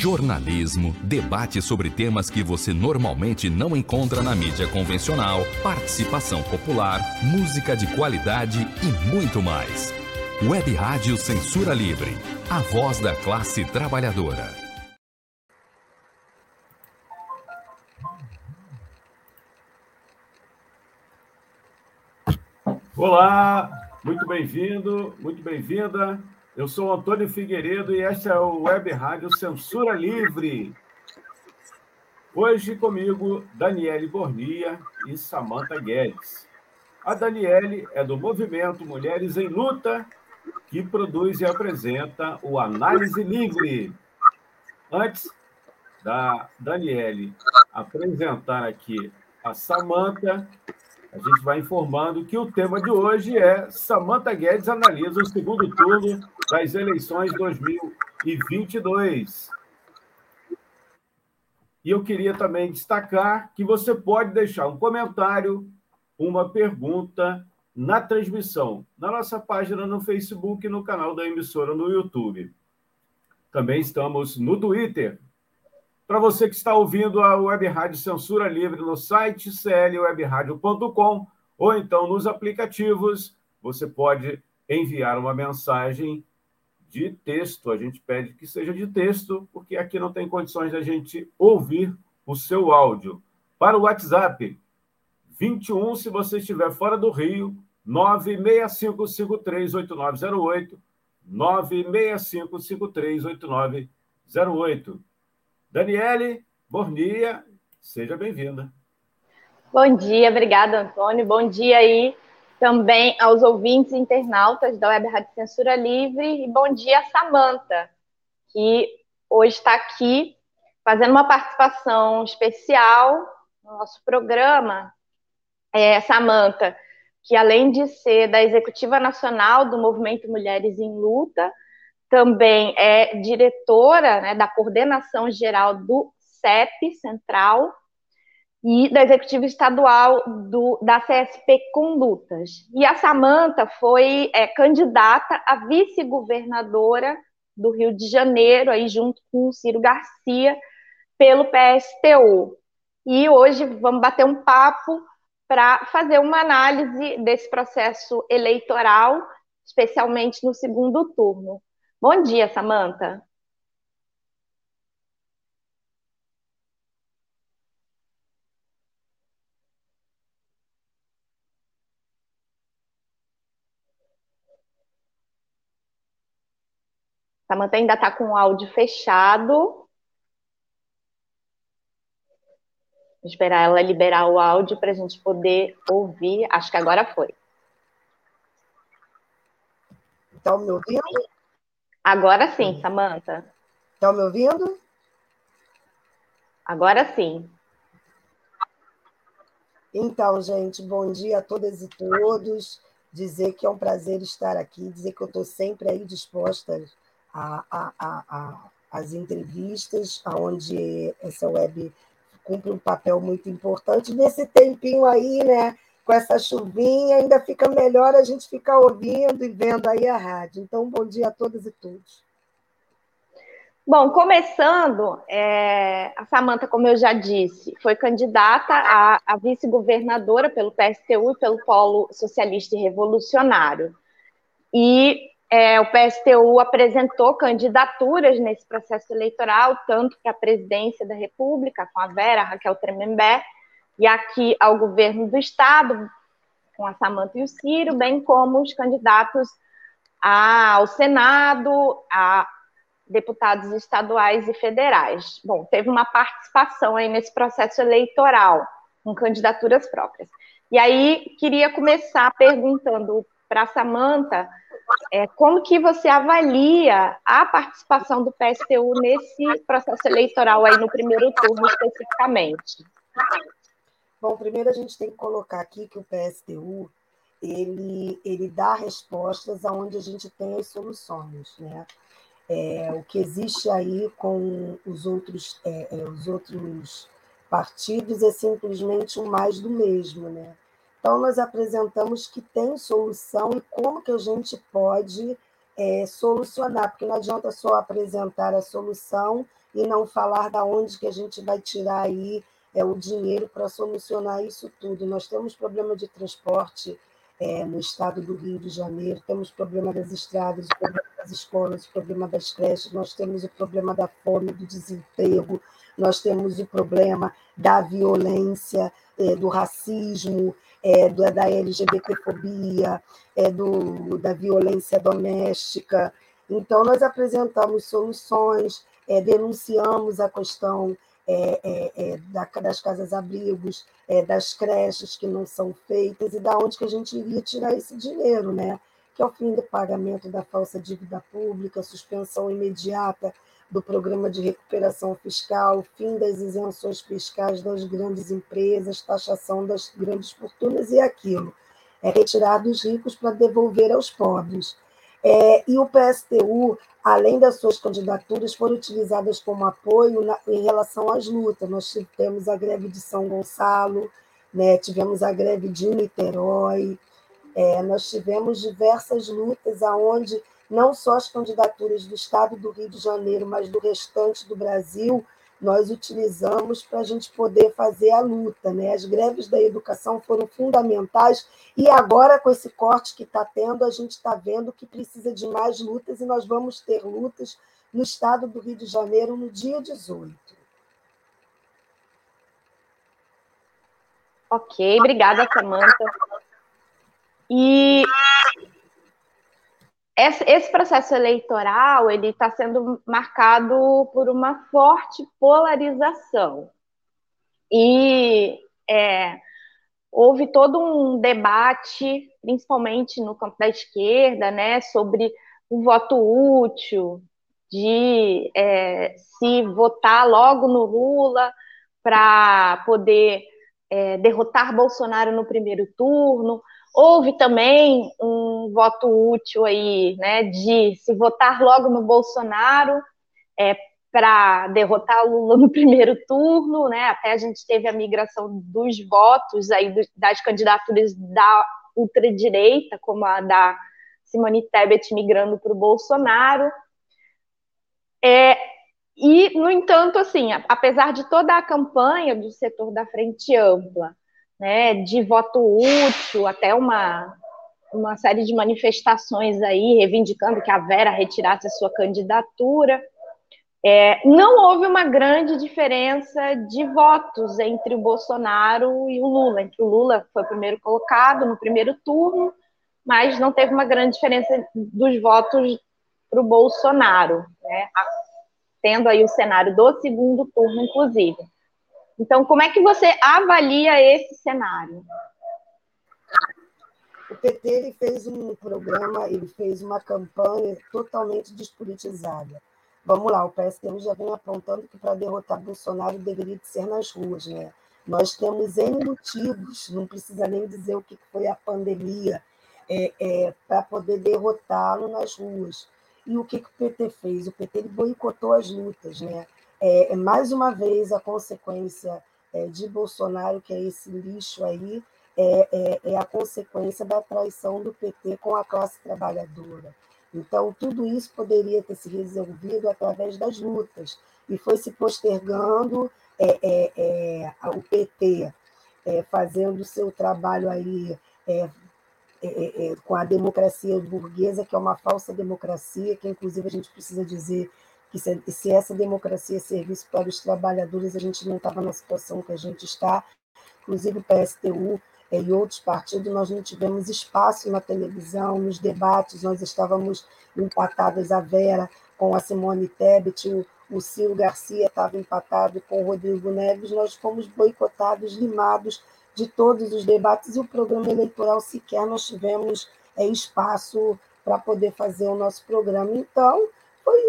jornalismo, debate sobre temas que você normalmente não encontra na mídia convencional, participação popular, música de qualidade e muito mais. Web Rádio Censura Livre, a voz da classe trabalhadora. Olá, muito bem-vindo, muito bem-vinda. Eu sou Antônio Figueiredo e esta é o Web Rádio Censura Livre. Hoje comigo, Daniele Bornia e Samantha Guedes. A Daniele é do movimento Mulheres em Luta, que produz e apresenta o Análise Livre. Antes da Daniele apresentar aqui a Samantha, a gente vai informando que o tema de hoje é Samantha Guedes analisa o segundo turno das eleições 2022. E eu queria também destacar que você pode deixar um comentário, uma pergunta na transmissão, na nossa página no Facebook e no canal da emissora no YouTube. Também estamos no Twitter, para você que está ouvindo a Web Rádio Censura Livre no site clwebradio.com ou então nos aplicativos, você pode enviar uma mensagem de texto. A gente pede que seja de texto, porque aqui não tem condições da gente ouvir o seu áudio. Para o WhatsApp, 21, se você estiver fora do Rio, 965538908, 965538908. Daniele Bornia, seja bem-vinda. Bom dia, obrigada, Antônio. Bom dia aí também aos ouvintes internautas da Web Rádio Censura Livre e bom dia, Samanta, que hoje está aqui fazendo uma participação especial no nosso programa. É, Samanta, que além de ser da Executiva Nacional do Movimento Mulheres em Luta, também é diretora né, da coordenação geral do CEP Central e da executiva estadual do, da CSP Condutas. E a Samanta foi é, candidata a vice-governadora do Rio de Janeiro, aí junto com o Ciro Garcia, pelo PSTU. E hoje vamos bater um papo para fazer uma análise desse processo eleitoral, especialmente no segundo turno. Bom dia, Samanta. Samanta ainda está com o áudio fechado. Vou esperar ela liberar o áudio para a gente poder ouvir. Acho que agora foi. Estão me ouvindo? Agora sim, Samanta. Estão me ouvindo? Agora sim. Então, gente, bom dia a todas e todos. Dizer que é um prazer estar aqui, dizer que eu estou sempre aí disposta a, a, a, a, as entrevistas, onde essa web cumpre um papel muito importante. Nesse tempinho aí, né? Com essa chuvinha, ainda fica melhor a gente ficar ouvindo e vendo aí a rádio. Então, bom dia a todas e todos. Bom, começando, é, a Samanta, como eu já disse, foi candidata a, a vice-governadora pelo PSTU e pelo Polo Socialista e Revolucionário. E é, o PSTU apresentou candidaturas nesse processo eleitoral, tanto para a presidência da República, com a Vera Raquel Tremembé, e aqui ao governo do Estado, com a Samanta e o Ciro, bem como os candidatos ao Senado, a deputados estaduais e federais. Bom, teve uma participação aí nesse processo eleitoral, com candidaturas próprias. E aí, queria começar perguntando para a Samanta é, como que você avalia a participação do PSTU nesse processo eleitoral aí no primeiro turno especificamente? Bom, primeiro a gente tem que colocar aqui que o PSTU ele, ele dá respostas aonde a gente tem as soluções, né? É, o que existe aí com os outros, é, é, os outros partidos é simplesmente um mais do mesmo, né? Então nós apresentamos que tem solução e como que a gente pode é, solucionar, porque não adianta só apresentar a solução e não falar da onde que a gente vai tirar aí é, o dinheiro para solucionar isso tudo. Nós temos problema de transporte é, no estado do Rio de Janeiro, temos problema das estradas, problema das escolas, problema das creches, nós temos o problema da fome, do desemprego, nós temos o problema da violência, é, do racismo, é, da LGBTfobia, é, do, da violência doméstica. Então, nós apresentamos soluções, é, denunciamos a questão é, é, é, da, das casas-abrigos, é, das creches que não são feitas, e da onde que a gente iria tirar esse dinheiro, né? que é o fim do pagamento da falsa dívida pública, suspensão imediata do programa de recuperação fiscal, fim das isenções fiscais das grandes empresas, taxação das grandes fortunas e aquilo. É retirar dos ricos para devolver aos pobres. É, e o PSTU, além das suas candidaturas, foram utilizadas como apoio na, em relação às lutas. Nós tivemos a greve de São Gonçalo, né, tivemos a greve de Niterói, é, nós tivemos diversas lutas aonde não só as candidaturas do Estado do Rio de Janeiro, mas do restante do Brasil, nós utilizamos para a gente poder fazer a luta. Né? As greves da educação foram fundamentais e agora, com esse corte que está tendo, a gente está vendo que precisa de mais lutas e nós vamos ter lutas no estado do Rio de Janeiro no dia 18. Ok, obrigada, Samanta. E esse processo eleitoral ele está sendo marcado por uma forte polarização. E é, houve todo um debate, principalmente no campo da esquerda, né, sobre o voto útil, de é, se votar logo no Lula para poder é, derrotar Bolsonaro no primeiro turno, Houve também um voto útil aí, né, de se votar logo no Bolsonaro é, para derrotar o Lula no primeiro turno, né? Até a gente teve a migração dos votos aí das candidaturas da ultradireita, como a da Simone Tebet migrando para o Bolsonaro. É, e, no entanto, assim, apesar de toda a campanha do setor da frente ampla né, de voto útil, até uma, uma série de manifestações aí reivindicando que a Vera retirasse a sua candidatura. É, não houve uma grande diferença de votos entre o Bolsonaro e o Lula. Entre o Lula foi o primeiro colocado no primeiro turno, mas não teve uma grande diferença dos votos para o Bolsonaro, né? tendo aí o cenário do segundo turno, inclusive. Então, como é que você avalia esse cenário? O PT ele fez um programa, ele fez uma campanha totalmente despolitizada. Vamos lá, o PSDB já vem apontando que para derrotar Bolsonaro deveria ser nas ruas, né? Nós temos N motivos, não precisa nem dizer o que foi a pandemia, é, é, para poder derrotá-lo nas ruas. E o que, que o PT fez? O PT ele boicotou as lutas, né? É, é, mais uma vez, a consequência é, de Bolsonaro, que é esse lixo aí, é, é, é, a consequência da traição do PT com a classe trabalhadora. Então, tudo isso poderia ter se resolvido através das lutas, e foi se postergando é, é, é, o PT fazendo o seu trabalho aí com a democracia burguesa, que é uma falsa democracia, que inclusive a gente precisa dizer que se, se essa democracia servisse para os trabalhadores, a gente não estava na situação que a gente está. Inclusive o PSTU eh, e outros partidos, nós não tivemos espaço na televisão, nos debates, nós estávamos empatados a Vera com a Simone Tebet, o, o Ciro Garcia estava empatado com o Rodrigo Neves, nós fomos boicotados, limados de todos os debates e o programa eleitoral sequer nós tivemos é, espaço para poder fazer o nosso programa. Então, foi,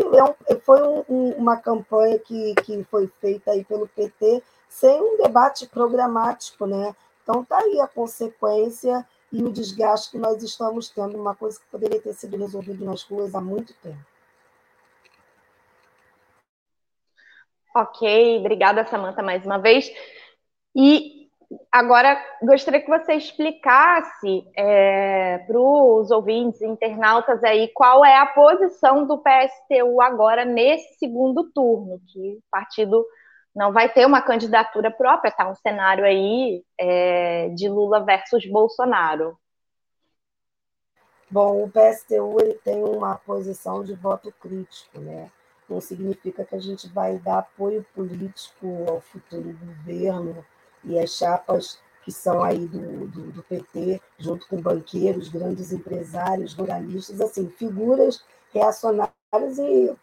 é foi um, uma campanha que, que foi feita aí pelo PT sem um debate programático, né? Então tá aí a consequência e o desgaste que nós estamos tendo, uma coisa que poderia ter sido resolvida nas ruas há muito tempo. Ok, obrigada, Samanta, mais uma vez. E agora gostaria que você explicasse é, para os ouvintes, internautas aí, qual é a posição do PSTU agora nesse segundo turno, que o partido não vai ter uma candidatura própria, está um cenário aí é, de Lula versus Bolsonaro. Bom, o PSTU ele tem uma posição de voto crítico, né? Não significa que a gente vai dar apoio político ao futuro governo e as chapas que são aí do, do, do PT, junto com banqueiros, grandes empresários, ruralistas, assim, figuras reacionárias e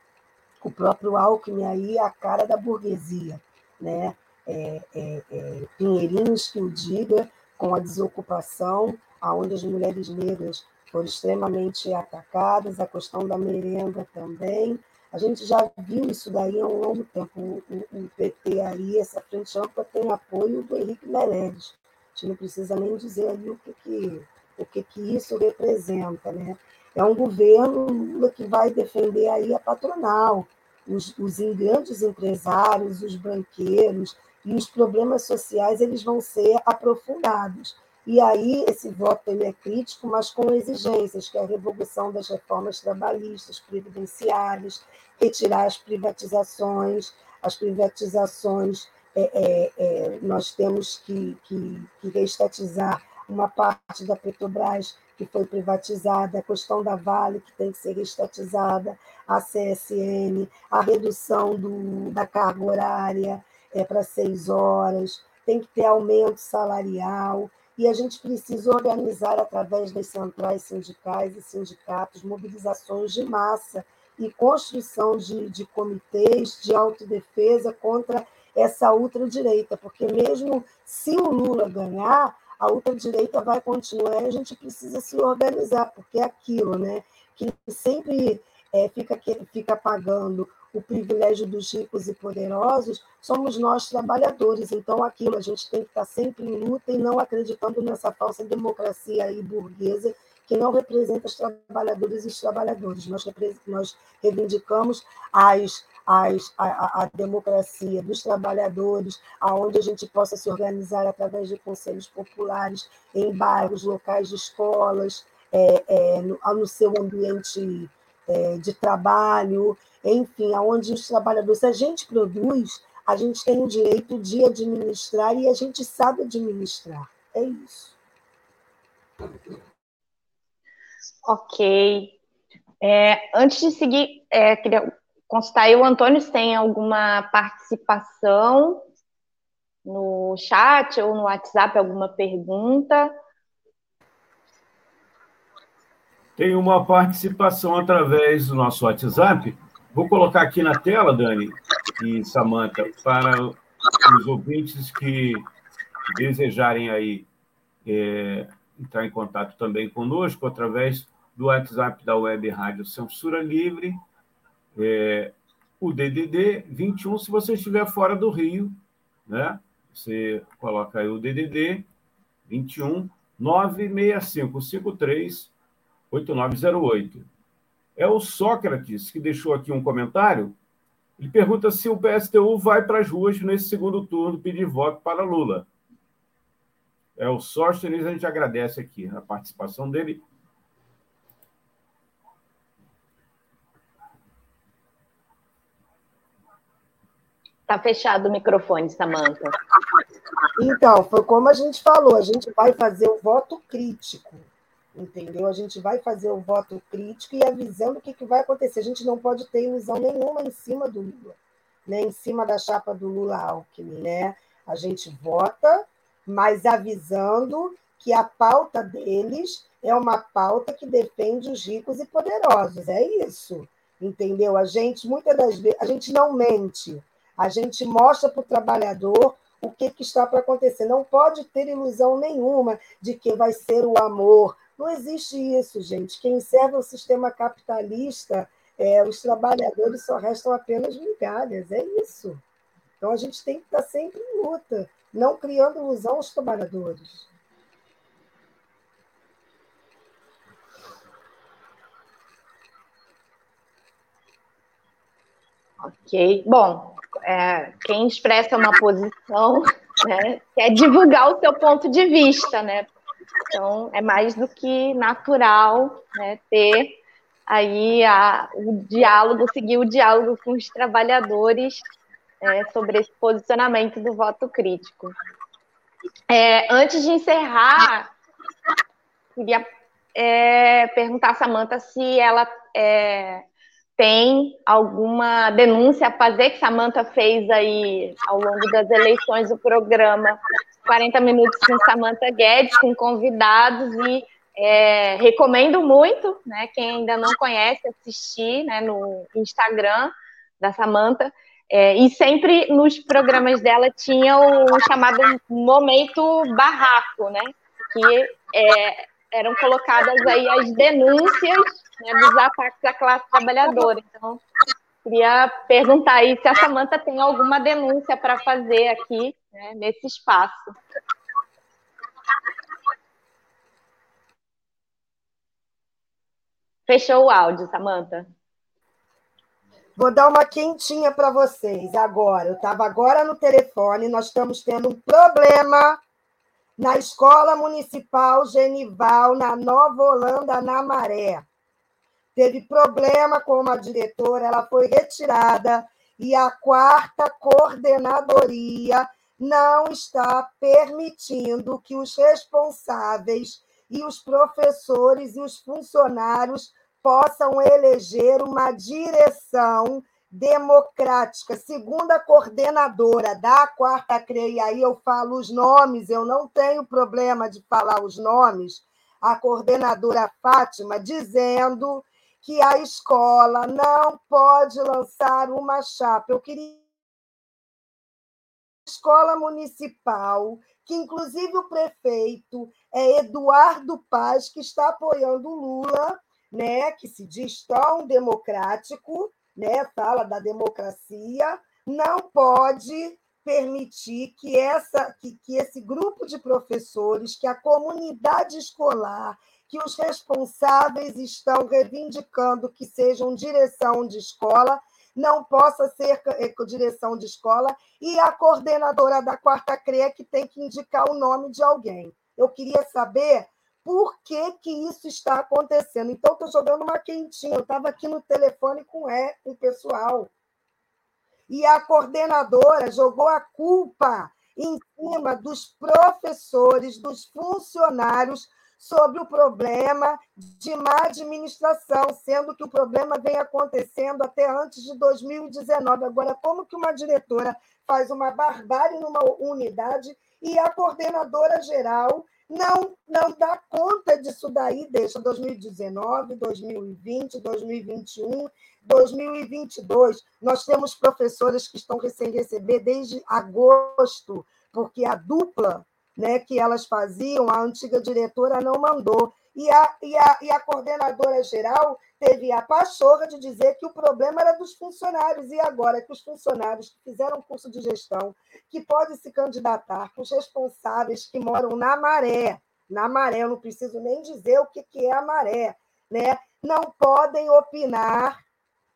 o próprio Alckmin aí a cara da burguesia, né? É, é, é, Pinheirinhos que o diga, com a desocupação, aonde as mulheres negras foram extremamente atacadas, a questão da merenda também. A gente já viu isso daí há um longo tempo. O, o, o PT aí, essa frente ampla, tem apoio do Henrique Meirelles. A gente não precisa nem dizer ali o que, que, o que, que isso representa. Né? É um governo que vai defender aí a patronal, os, os grandes empresários, os banqueiros, e os problemas sociais eles vão ser aprofundados. E aí esse voto ele é crítico, mas com exigências, que é a revogação das reformas trabalhistas, previdenciárias, retirar as privatizações, as privatizações, é, é, é, nós temos que, que, que reestatizar uma parte da Petrobras que foi privatizada, a questão da Vale, que tem que ser reestatizada, a CSN, a redução do, da carga horária é, para seis horas, tem que ter aumento salarial, e a gente precisa organizar, através das centrais sindicais e sindicatos, mobilizações de massa e construção de, de comitês de autodefesa contra essa ultradireita, porque mesmo se o Lula ganhar, a ultradireita vai continuar e a gente precisa se organizar, porque é aquilo, né? Que sempre é, fica, fica pagando o privilégio dos ricos e poderosos, somos nós trabalhadores. Então, aquilo, a gente tem que estar sempre em luta e não acreditando nessa falsa democracia aí burguesa que não representa os trabalhadores e os trabalhadores. Nós, nós reivindicamos as, as, a, a, democracia dos trabalhadores, aonde a gente possa se organizar através de conselhos populares em bairros, locais de escolas, é, é, no, no seu ambiente é, de trabalho, enfim, aonde os trabalhadores, se a gente produz, a gente tem o direito de administrar e a gente sabe administrar. É isso. Ok. É, antes de seguir, é, queria consultar aí o Antônio se tem alguma participação no chat ou no WhatsApp, alguma pergunta. Tem uma participação através do nosso WhatsApp. Vou colocar aqui na tela, Dani e Samanta, para os ouvintes que desejarem aí é, entrar em contato também conosco através do WhatsApp da Web Rádio Censura Livre, é, o DDD 21, se você estiver fora do Rio, né? Você coloca aí o DDD 21 96553 8908. É o Sócrates que deixou aqui um comentário. Ele pergunta se o PSTU vai para as ruas nesse segundo turno pedir voto para Lula. É o Sócrates, a gente agradece aqui a participação dele. Está fechado o microfone, Samanta. Então, foi como a gente falou, a gente vai fazer o voto crítico entendeu? A gente vai fazer o voto crítico e avisando o que, que vai acontecer. A gente não pode ter ilusão nenhuma em cima do Lula, né? em cima da chapa do Lula-Alckmin. Né? A gente vota, mas avisando que a pauta deles é uma pauta que defende os ricos e poderosos. É isso, entendeu? A gente, muitas das vezes, a gente não mente, a gente mostra para o trabalhador o que, que está para acontecer. Não pode ter ilusão nenhuma de que vai ser o amor, não existe isso, gente. Quem serve o sistema capitalista, é, os trabalhadores só restam apenas migalhas. É isso. Então a gente tem que estar sempre em luta, não criando ilusão aos trabalhadores. Ok. Bom, é, quem expressa uma posição né? Quer divulgar o seu ponto de vista, né? Então, é mais do que natural né, ter aí a, o diálogo, seguir o diálogo com os trabalhadores é, sobre esse posicionamento do voto crítico. É, antes de encerrar, queria é, perguntar a Samanta se ela é, tem alguma denúncia a fazer, que Samanta fez aí ao longo das eleições o programa 40 Minutos com Samanta Guedes, com convidados, e é, recomendo muito, né, quem ainda não conhece, assistir né, no Instagram da Samanta. É, e sempre nos programas dela tinha o chamado momento barraco, né? Que é, eram colocadas aí as denúncias né, dos ataques à classe trabalhadora. Então, queria perguntar aí se a Samanta tem alguma denúncia para fazer aqui né, nesse espaço. Fechou o áudio, Samanta. Vou dar uma quentinha para vocês agora. Eu estava agora no telefone, nós estamos tendo um problema na Escola Municipal Genival, na Nova Holanda, na Maré. Teve problema com uma diretora, ela foi retirada e a quarta coordenadoria não está permitindo que os responsáveis e os professores e os funcionários possam eleger uma direção democrática. Segundo a coordenadora da quarta CRE, e aí eu falo os nomes, eu não tenho problema de falar os nomes, a coordenadora Fátima, dizendo que a escola não pode lançar uma chapa. Eu queria escola municipal, que inclusive o prefeito é Eduardo Paz, que está apoiando o Lula, né, que se diz tão democrático, né, da democracia, não pode permitir que, essa, que, que esse grupo de professores, que a comunidade escolar, que os responsáveis estão reivindicando que sejam direção de escola, não possa ser eh, direção de escola, e a coordenadora da quarta CRE que tem que indicar o nome de alguém. Eu queria saber por que, que isso está acontecendo. Então, estou jogando uma quentinha. Eu estava aqui no telefone com, é, com o pessoal. E a coordenadora jogou a culpa em cima dos professores, dos funcionários, sobre o problema de má administração, sendo que o problema vem acontecendo até antes de 2019. Agora, como que uma diretora faz uma barbárie numa unidade e a coordenadora geral não, não dá conta disso daí, deixa 2019, 2020, 2021, 2022. Nós temos professores que estão sem receber desde agosto, porque a dupla né, que elas faziam, a antiga diretora não mandou. E a, e a, e a coordenadora geral teve a pachorra de dizer que o problema era dos funcionários, e agora que os funcionários que fizeram curso de gestão, que podem se candidatar, que os responsáveis que moram na maré, na maré, eu não preciso nem dizer o que, que é a maré, né? não podem opinar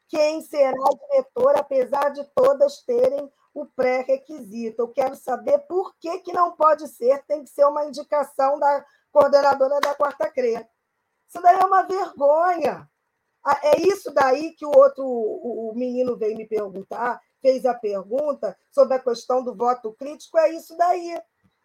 quem será o diretor, apesar de todas terem o pré-requisito. Eu quero saber por que, que não pode ser, tem que ser uma indicação da coordenadora da quarta CRE. Isso daí é uma vergonha. Ah, é isso daí que o outro, o menino veio me perguntar, fez a pergunta sobre a questão do voto crítico, é isso daí.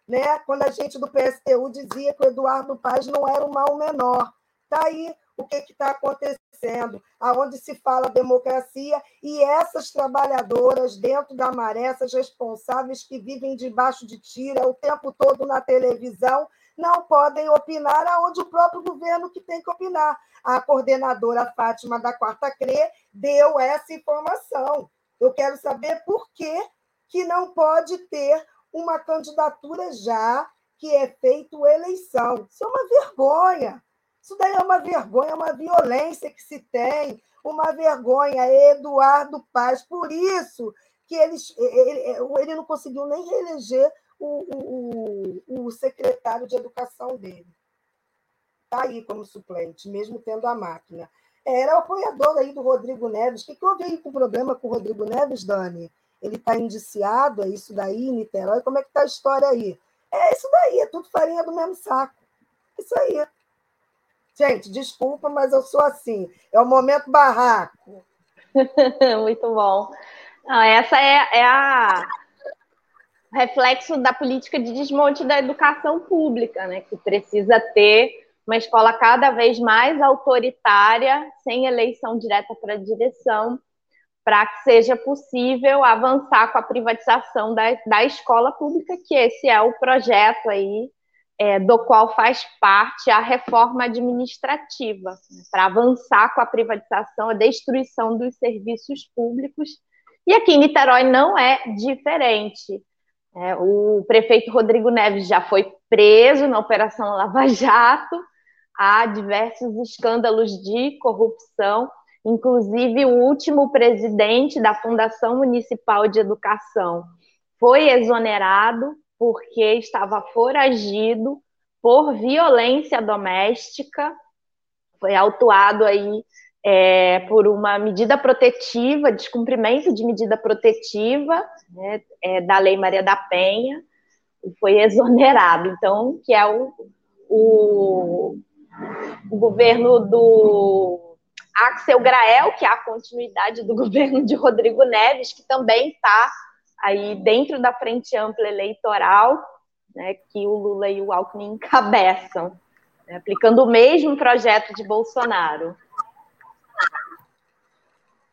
Né? Quando a gente do PSTU dizia que o Eduardo Paz não era o mal menor. Está aí o que está acontecendo, aonde se fala democracia e essas trabalhadoras dentro da maré, essas responsáveis que vivem debaixo de tira o tempo todo na televisão, não podem opinar aonde o próprio governo que tem que opinar. A coordenadora Fátima da Quarta CRE deu essa informação. Eu quero saber por que, que não pode ter uma candidatura já que é feito eleição. Isso é uma vergonha. Isso daí é uma vergonha, uma violência que se tem, uma vergonha. Eduardo Paz, por isso que eles, ele, ele não conseguiu nem reeleger o, o, o secretário de educação dele. Está aí como suplente, mesmo tendo a máquina. Era o apoiador aí do Rodrigo Neves. O que, que houve aí com o problema com o Rodrigo Neves, Dani? ele está indiciado, é isso daí, Niterói, como é que está a história aí? É isso daí, é tudo farinha do mesmo saco. Isso aí. Gente, desculpa, mas eu sou assim. É o momento barraco. Muito bom. Não, essa é, é a reflexo da política de desmonte da educação pública, né? Que precisa ter uma escola cada vez mais autoritária, sem eleição direta para direção, para que seja possível avançar com a privatização da, da escola pública, que esse é o projeto aí é, do qual faz parte a reforma administrativa, né, para avançar com a privatização, a destruição dos serviços públicos. E aqui em Niterói não é diferente. É, o prefeito Rodrigo Neves já foi preso na Operação Lava Jato, há diversos escândalos de corrupção Inclusive, o último presidente da Fundação Municipal de Educação foi exonerado porque estava foragido por violência doméstica, foi autuado aí é, por uma medida protetiva, descumprimento de medida protetiva né, é, da Lei Maria da Penha, e foi exonerado. Então, que é o, o, o governo do Axel Grael, que é a continuidade do governo de Rodrigo Neves, que também está aí dentro da frente ampla eleitoral, né, que o Lula e o Alckmin encabeçam, né, aplicando o mesmo projeto de Bolsonaro.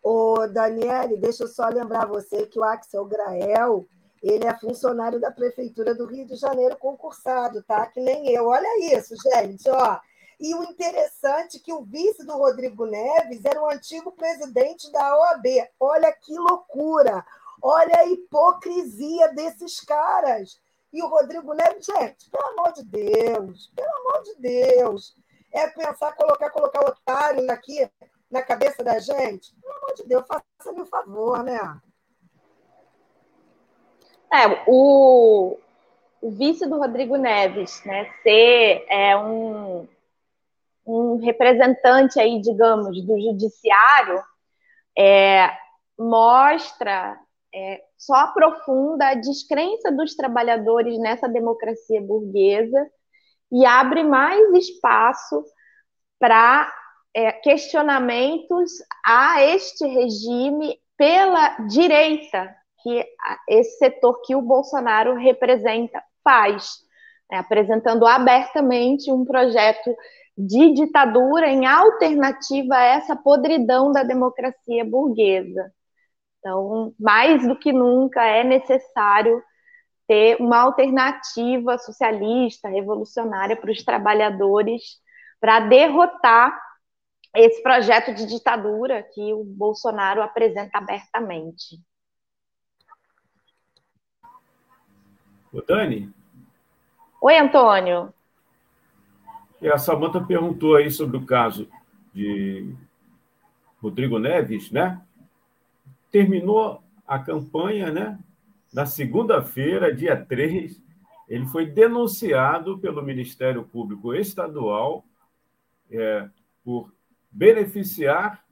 Ô, Daniele, deixa eu só lembrar você que o Axel Grael, ele é funcionário da Prefeitura do Rio de Janeiro concursado, tá? Que nem eu. Olha isso, gente, ó. E o interessante é que o vice do Rodrigo Neves era o antigo presidente da OAB. Olha que loucura! Olha a hipocrisia desses caras. E o Rodrigo Neves, gente, pelo amor de Deus, pelo amor de Deus, é pensar, colocar, colocar otário aqui na cabeça da gente? Pelo amor de Deus, faça-me um favor, né? É, o, o vice do Rodrigo Neves, né, ser é, um, um representante aí, digamos, do judiciário, é, mostra, é, só aprofunda a descrença dos trabalhadores nessa democracia burguesa e abre mais espaço para é, questionamentos a este regime pela direita, que esse setor que o Bolsonaro representa faz, né, apresentando abertamente um projeto de ditadura em alternativa a essa podridão da democracia burguesa. Então, mais do que nunca é necessário ter uma alternativa socialista, revolucionária para os trabalhadores, para derrotar esse projeto de ditadura que o Bolsonaro apresenta abertamente. O Dani? Oi, Antônio. E a Samanta perguntou aí sobre o caso de Rodrigo Neves, né? Terminou a campanha, né? Na segunda-feira, dia 3, ele foi denunciado pelo Ministério Público Estadual é, por beneficiar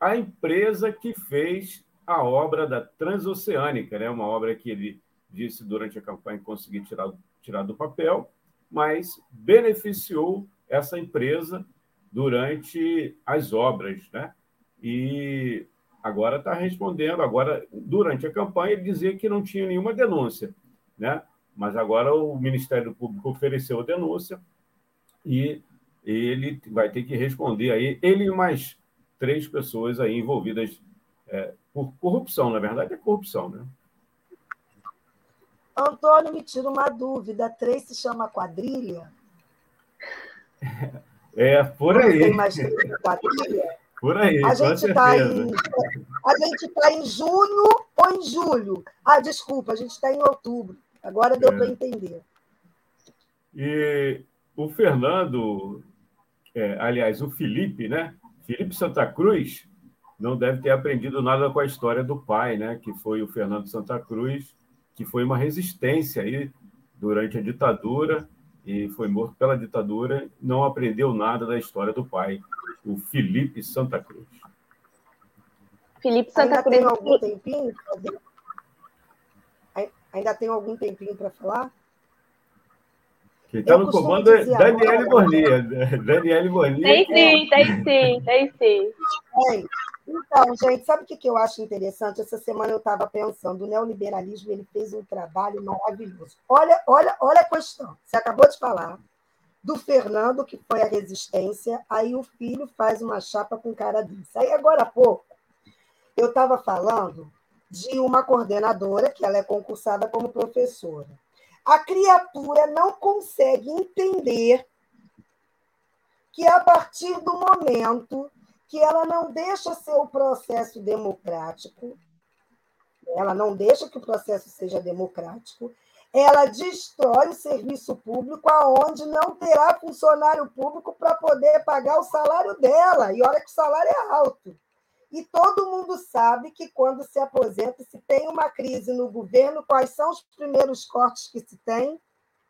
a empresa que fez a obra da Transoceânica, né? uma obra que ele disse durante a campanha conseguir tirar, tirar do papel, mas beneficiou essa empresa durante as obras, né? E agora está respondendo. Agora, durante a campanha, ele dizia que não tinha nenhuma denúncia, né? Mas agora o Ministério Público ofereceu a denúncia e ele vai ter que responder aí. Ele e mais três pessoas aí envolvidas é, por corrupção, na verdade é corrupção, né? Antônio, me tira uma dúvida. Três se chama quadrilha? É, por aí. Tem mais quadrilha? Por aí, a gente está em, a gente tá em junho ou em julho? Ah, desculpa, a gente está em outubro. Agora deu é. para entender. E o Fernando, é, aliás, o Felipe, né? Felipe Santa Cruz não deve ter aprendido nada com a história do pai, né? Que foi o Fernando Santa Cruz, que foi uma resistência aí durante a ditadura e foi morto pela ditadura, não aprendeu nada da história do pai, o Felipe Santa Cruz. Felipe Santa Cruz. Tem algum tempinho? Ainda tem algum tempinho para falar? Quem está no comando é Daniele Bornia. Daniele Bornia. Tem sim, tem sim, tem sim. É. Então, gente, sabe o que eu acho interessante? Essa semana eu estava pensando, o neoliberalismo ele fez um trabalho maravilhoso. Olha, olha, olha a questão. Você acabou de falar do Fernando, que foi a resistência, aí o filho faz uma chapa com cara disso. Aí, agora há pouco, eu estava falando de uma coordenadora, que ela é concursada como professora. A criatura não consegue entender que, a partir do momento que ela não deixa ser o processo democrático, ela não deixa que o processo seja democrático, ela destrói o serviço público aonde não terá funcionário público para poder pagar o salário dela, e olha que o salário é alto. E todo mundo sabe que quando se aposenta, se tem uma crise no governo, quais são os primeiros cortes que se tem?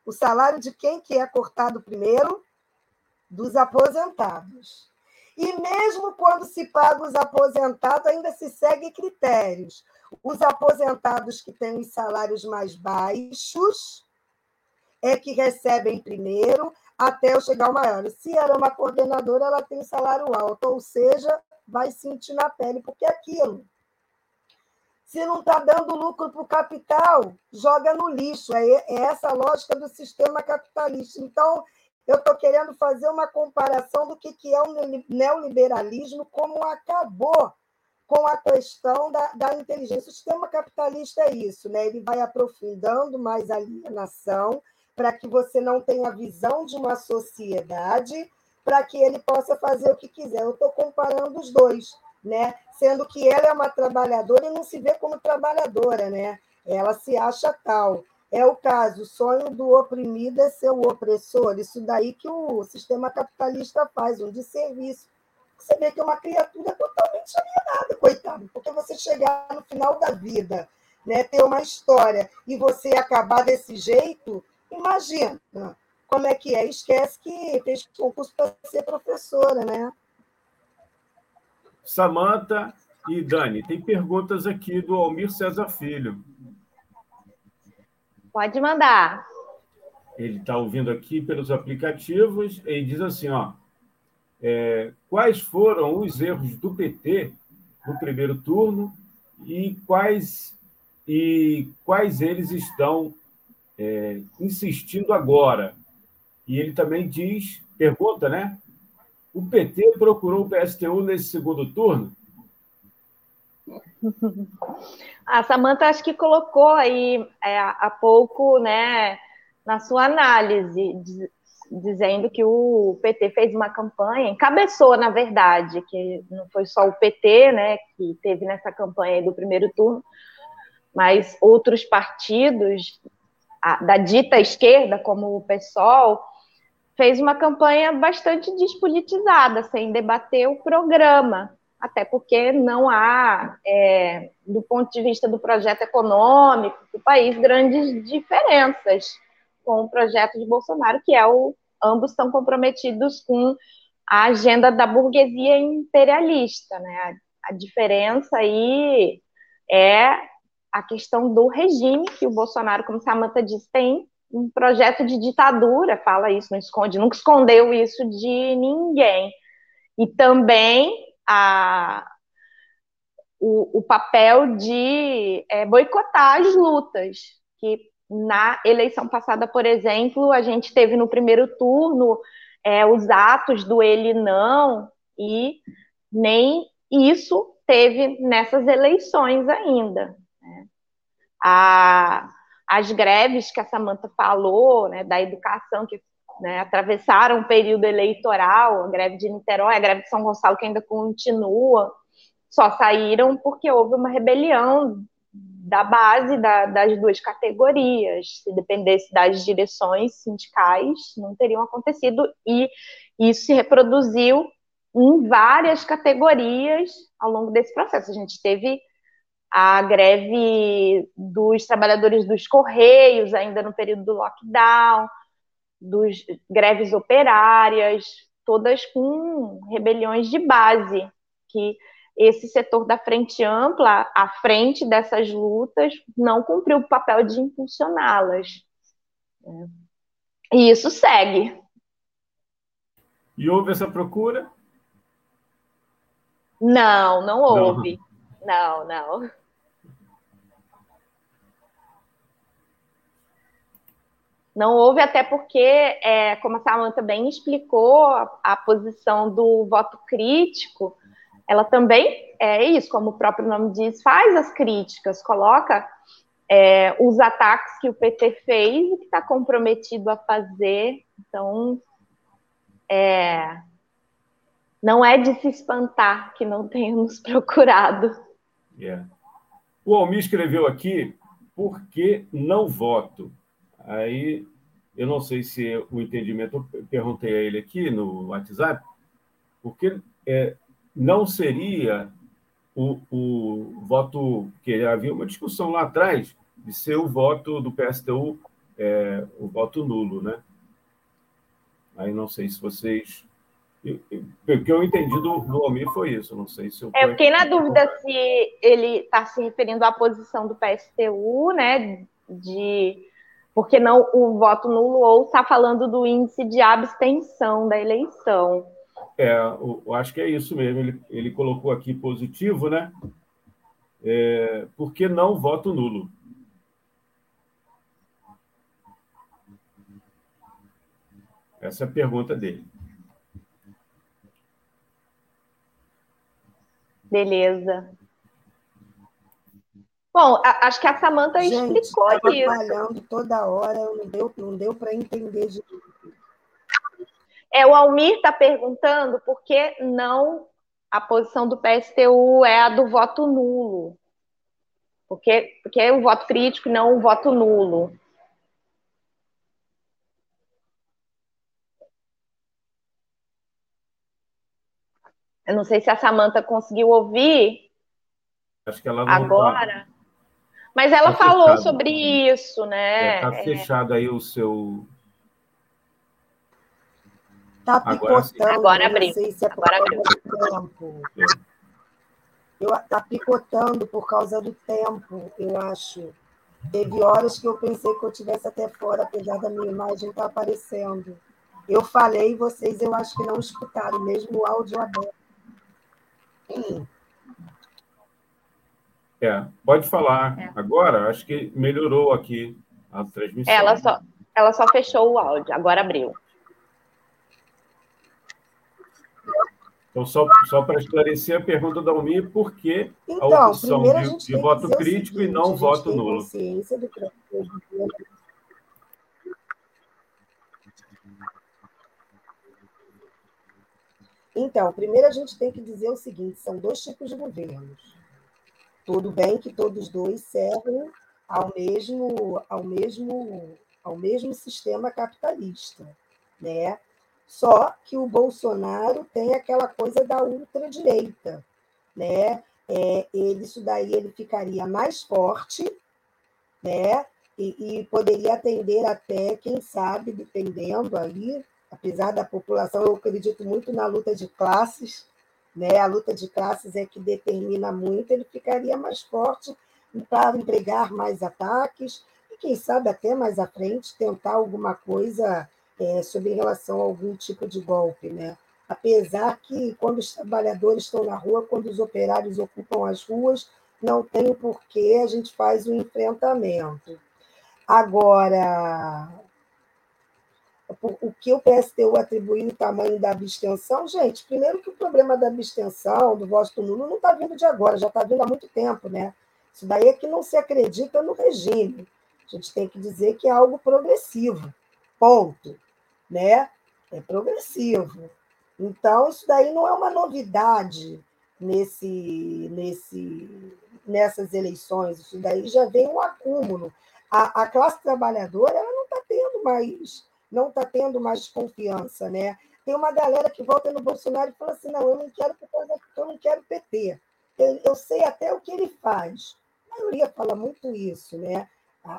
O salário de quem que é cortado primeiro? Dos aposentados. E mesmo quando se paga os aposentados, ainda se segue critérios. Os aposentados que têm os salários mais baixos é que recebem primeiro, até eu chegar ao maior. Se era uma coordenadora, ela tem salário alto, ou seja, vai sentir na pele, porque é aquilo. Se não está dando lucro para o capital, joga no lixo. É, é essa a lógica do sistema capitalista. Então, eu estou querendo fazer uma comparação do que, que é o neoliberalismo, como acabou com a questão da, da inteligência. O sistema capitalista é isso, né? ele vai aprofundando mais a alienação para que você não tenha visão de uma sociedade para que ele possa fazer o que quiser. Eu estou comparando os dois, né? Sendo que ela é uma trabalhadora e não se vê como trabalhadora, né? Ela se acha tal. É o caso, o sonho do oprimido é ser o opressor. Isso daí que o sistema capitalista faz, um desserviço. Você vê que é uma criatura totalmente alienada, coitado, porque você chegar no final da vida, né, ter uma história e você acabar desse jeito, imagina como é que é. Esquece que fez concurso para ser professora, né? Samanta e Dani, tem perguntas aqui do Almir César Filho. Pode mandar. Ele está ouvindo aqui pelos aplicativos e diz assim, ó, é, quais foram os erros do PT no primeiro turno e quais e quais eles estão é, insistindo agora e ele também diz, pergunta, né? O PT procurou o PSTU nesse segundo turno? A Samanta acho que colocou aí é, há pouco, né, na sua análise, diz, dizendo que o PT fez uma campanha, encabeçou, na verdade, que não foi só o PT, né, que teve nessa campanha do primeiro turno, mas outros partidos a, da dita esquerda, como o PSOL, fez uma campanha bastante despolitizada, sem debater o programa, até porque não há, é, do ponto de vista do projeto econômico do país, grandes diferenças com o projeto de Bolsonaro, que é o ambos estão comprometidos com a agenda da burguesia imperialista, né? A, diferença aí é a questão do regime que o Bolsonaro, como Samantha disse, tem um projeto de ditadura, fala isso, não esconde, nunca escondeu isso de ninguém. E também a, o, o papel de é, boicotar as lutas, que na eleição passada, por exemplo, a gente teve no primeiro turno é, os atos do ele não, e nem isso teve nessas eleições ainda. Né? A, as greves que a Samanta falou, né, da educação, que né, atravessaram o período eleitoral, a greve de Niterói, a greve de São Gonçalo, que ainda continua, só saíram porque houve uma rebelião da base da, das duas categorias. Se dependesse das direções sindicais, não teriam acontecido, e isso se reproduziu em várias categorias ao longo desse processo. A gente teve a greve dos trabalhadores dos Correios, ainda no período do lockdown, dos greves operárias, todas com rebeliões de base, que esse setor da frente ampla, à frente dessas lutas, não cumpriu o papel de impulsioná-las. E isso segue. E houve essa procura? Não, não houve. Não, não. não. Não houve, até porque, é, como a Samanta bem explicou, a, a, posição do voto crítico, ela também é isso, como o próprio nome diz, faz as críticas, coloca é, os ataques que o PT fez e que está comprometido a fazer. Então, é, não é de se espantar que não tenhamos procurado. Yeah. O Almir escreveu aqui, por que não voto? Aí, eu não sei se o entendimento, eu perguntei a ele aqui no WhatsApp, porque é, não seria o, o voto, que havia uma discussão lá atrás, de ser o voto do PSTU, é, o voto nulo, né? Aí não sei se vocês. O que eu entendi do, do Almir foi isso, não sei se eu. É, eu fiquei na dúvida se ele está se referindo à posição do PSTU, né? De porque não o voto nulo ou está falando do índice de abstenção da eleição. É, eu acho que é isso mesmo. Ele, ele colocou aqui positivo, né? É, por que não voto nulo? Essa é a pergunta dele. Beleza. Bom, a, acho que a Samanta explicou isso. trabalhando toda hora, não deu, não deu para entender de tudo. É, o Almir está perguntando por que não a posição do PSTU é a do voto nulo. Porque, porque é o voto crítico e não o voto nulo. Eu não sei se a Samanta conseguiu ouvir. Acho que ela não agora. Tá. Mas ela tá falou fechado. sobre isso, né? Está é, fechado aí o seu. Está picotando. Agora abriu. Não sei se é por Agora causa do tempo. Está picotando por causa do tempo, eu acho. Teve horas que eu pensei que eu tivesse até fora, apesar da minha imagem estar tá aparecendo. Eu falei, vocês eu acho que não escutaram, mesmo o áudio aberto. Hum. É, pode falar é. agora. Acho que melhorou aqui a transmissão. Ela só, ela só fechou o áudio, agora abriu. Então, só, só para esclarecer a pergunta da Almir, por que então, a opção de, de voto crítico seguinte, e não voto nulo? Do Então, primeiro a gente tem que dizer o seguinte: são dois tipos de governos. Tudo bem que todos dois servem ao mesmo, ao mesmo, ao mesmo sistema capitalista, né? Só que o Bolsonaro tem aquela coisa da ultradireita, né? É, ele, isso daí ele ficaria mais forte, né? E, e, poderia atender até, quem sabe, dependendo aí, apesar da população, eu acredito muito na luta de classes, né? A luta de classes é que determina muito, ele ficaria mais forte para empregar mais ataques e, quem sabe, até mais à frente, tentar alguma coisa é, sobre relação a algum tipo de golpe. Né? Apesar que, quando os trabalhadores estão na rua, quando os operários ocupam as ruas, não tem porquê, a gente faz o um enfrentamento. Agora, o que o PSTU atribuiu o tamanho da abstenção, gente, primeiro que o problema da abstenção, do voto nulo, não está vindo de agora, já está vindo há muito tempo, né? Isso daí é que não se acredita no regime. A gente tem que dizer que é algo progressivo, ponto, né? É progressivo. Então, isso daí não é uma novidade nesse, nesse, nessas eleições, isso daí já vem um acúmulo. A, a classe trabalhadora ela não está tendo mais não está tendo mais confiança, né? Tem uma galera que volta no Bolsonaro e fala assim: não, eu não quero eu não quero PT. Eu, eu sei até o que ele faz. A maioria fala muito isso, né?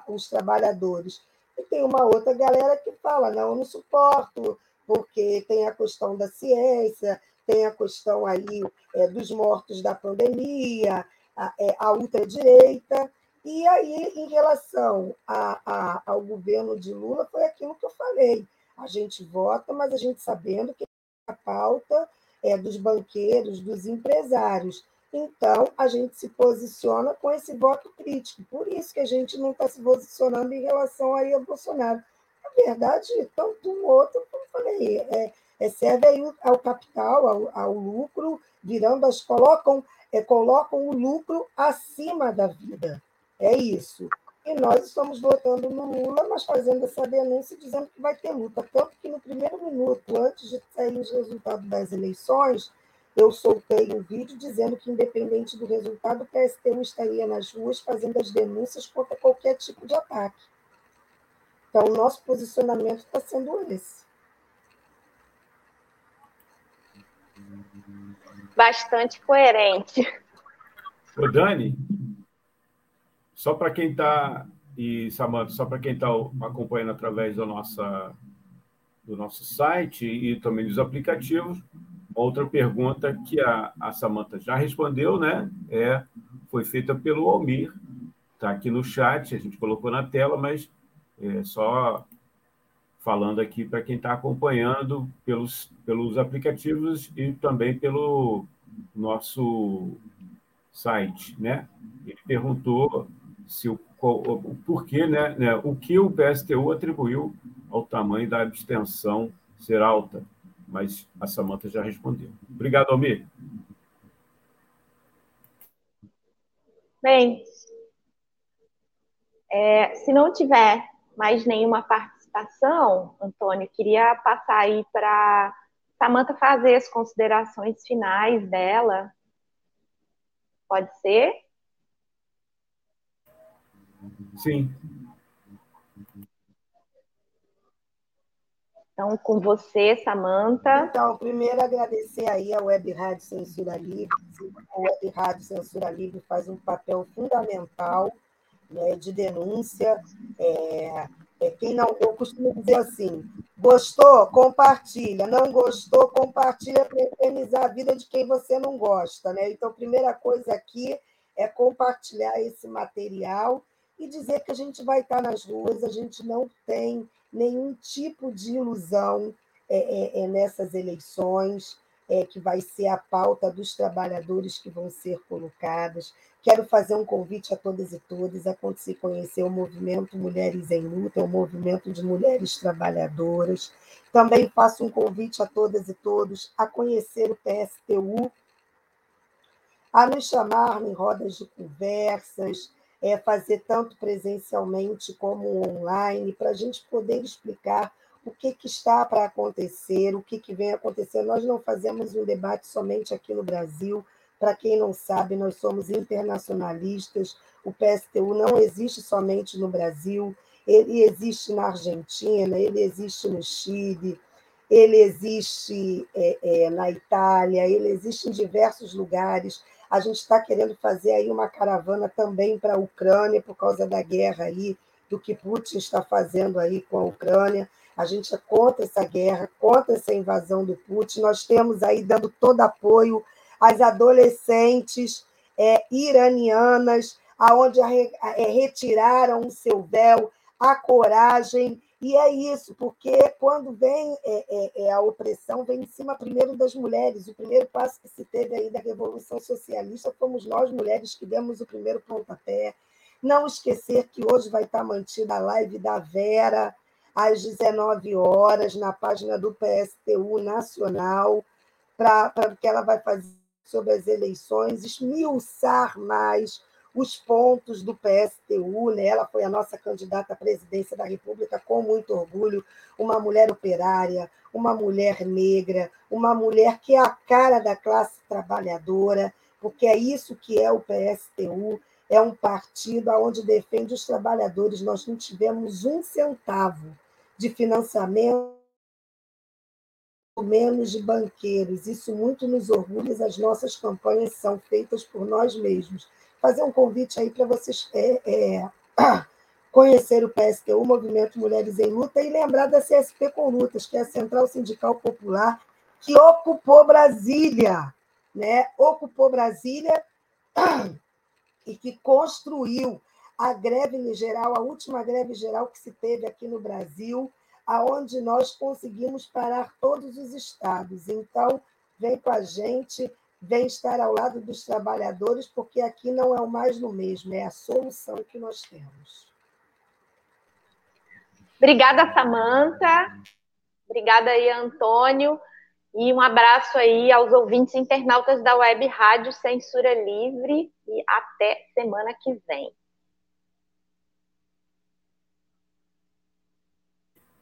Os trabalhadores. E tem uma outra galera que fala: não, eu não suporto, porque tem a questão da ciência, tem a questão aí é, dos mortos da pandemia, a, é, a ultradireita, e aí, em relação a, a, ao governo de Lula, foi aquilo que eu falei. A gente vota, mas a gente sabendo que a pauta é dos banqueiros, dos empresários. Então, a gente se posiciona com esse voto crítico. Por isso que a gente não está se posicionando em relação ao Bolsonaro. Na verdade, tanto um outro, como falei, é, é, serve ao capital, ao, ao lucro, virando as colocam, é, colocam o lucro acima da vida. É isso. E nós estamos votando no Lula, mas fazendo essa denúncia dizendo que vai ter luta. Tanto que no primeiro minuto, antes de sair os resultados das eleições, eu soltei um vídeo dizendo que, independente do resultado, o PSTU estaria nas ruas fazendo as denúncias contra qualquer tipo de ataque. Então, o nosso posicionamento está sendo esse. Bastante coerente. Ô, Dani, só para quem está, e Samanta, só para quem está acompanhando através da nossa, do nosso site e também dos aplicativos, outra pergunta que a, a Samanta já respondeu, né? É, foi feita pelo Almir, está aqui no chat, a gente colocou na tela, mas é só falando aqui para quem está acompanhando pelos, pelos aplicativos e também pelo nosso site, né? Ele perguntou se o, o porquê, né, né, o que o PSTU atribuiu ao tamanho da abstenção ser alta, mas a Samanta já respondeu. Obrigado, Almir. Bem, é, se não tiver mais nenhuma participação, Antônio, queria passar aí para Samanta fazer as considerações finais dela. Pode ser? Sim. Então, com você, Samanta. Então, primeiro agradecer aí a Web Rádio Censura Livre. A Web Rádio Censura Livre faz um papel fundamental né, de denúncia. É, é, quem não, eu costumo dizer assim: gostou, compartilha. Não gostou, compartilha para eternizar a vida de quem você não gosta. Né? Então, a primeira coisa aqui é compartilhar esse material e dizer que a gente vai estar nas ruas, a gente não tem nenhum tipo de ilusão é, é, é, nessas eleições, é, que vai ser a pauta dos trabalhadores que vão ser colocadas. Quero fazer um convite a todas e todos a conhecer o movimento Mulheres em Luta, o movimento de mulheres trabalhadoras. Também faço um convite a todas e todos a conhecer o PSTU, a nos chamar em rodas de conversas, é, fazer tanto presencialmente como online, para a gente poder explicar o que, que está para acontecer, o que, que vem acontecendo. Nós não fazemos um debate somente aqui no Brasil. Para quem não sabe, nós somos internacionalistas. O PSTU não existe somente no Brasil, ele existe na Argentina, ele existe no Chile, ele existe é, é, na Itália, ele existe em diversos lugares. A gente está querendo fazer aí uma caravana também para a Ucrânia, por causa da guerra aí, do que Putin está fazendo aí com a Ucrânia. A gente é contra essa guerra, contra essa invasão do Putin. Nós temos aí dando todo apoio às adolescentes é, iranianas, aonde é, retiraram o seu véu, a coragem e é isso, porque quando vem é, é, é, a opressão, vem em cima primeiro das mulheres. O primeiro passo que se teve aí da Revolução Socialista fomos nós, mulheres, que demos o primeiro pontapé. Não esquecer que hoje vai estar mantida a live da Vera, às 19 horas, na página do PSTU Nacional, para que ela vai fazer sobre as eleições, esmiuçar mais os pontos do PSTU, né? ela foi a nossa candidata à presidência da República com muito orgulho, uma mulher operária, uma mulher negra, uma mulher que é a cara da classe trabalhadora, porque é isso que é o PSTU, é um partido onde defende os trabalhadores. Nós não tivemos um centavo de financiamento menos de banqueiros. Isso muito nos orgulha, as nossas campanhas são feitas por nós mesmos fazer um convite aí para vocês é, é, conhecer o PSTU, o Movimento Mulheres em Luta, e lembrar da CSP com Lutas, que é a Central Sindical Popular, que ocupou Brasília, né? ocupou Brasília e que construiu a greve geral, a última greve geral que se teve aqui no Brasil, aonde nós conseguimos parar todos os estados. Então, vem com a gente, vem estar ao lado dos trabalhadores, porque aqui não é o mais no mesmo, é a solução que nós temos. Obrigada, Samanta. Obrigada aí, Antônio. E um abraço aí aos ouvintes internautas da Web Rádio Censura Livre e até semana que vem.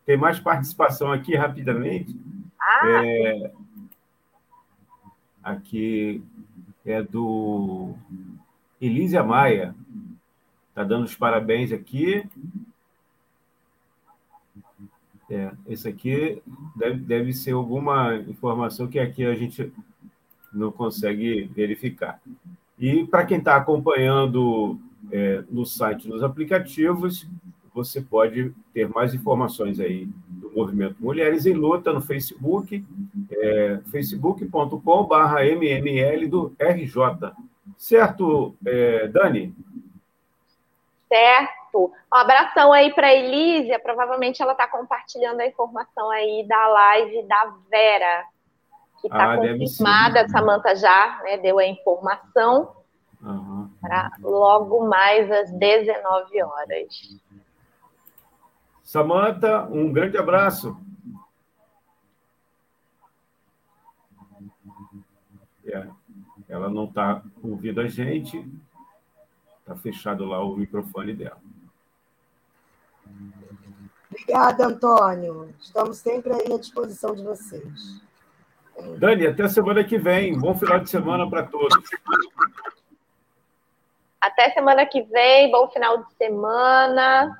Tem mais participação aqui rapidamente. Ah, é, aqui é do Elísia Maia. Está dando os parabéns aqui. É, esse aqui deve, deve ser alguma informação que aqui a gente não consegue verificar. E para quem está acompanhando é, no site, nos aplicativos, você pode ter mais informações aí Movimento Mulheres em Luta no Facebook, é, facebook.com.br mml do RJ. Certo, é, Dani? certo. Um abração aí para Elísia, provavelmente ela está compartilhando a informação aí da live da Vera, que está Ah, confirmada, a Samanta já né, deu a informação Aham. para logo mais às 19 horas. Samanta, um grande abraço. É, ela não está ouvindo a gente, está fechado lá o microfone dela. Obrigada, Antônio. Estamos sempre aí à disposição de vocês. Dani, até semana que vem. Bom final de semana para todos. Até semana que vem, bom final de semana.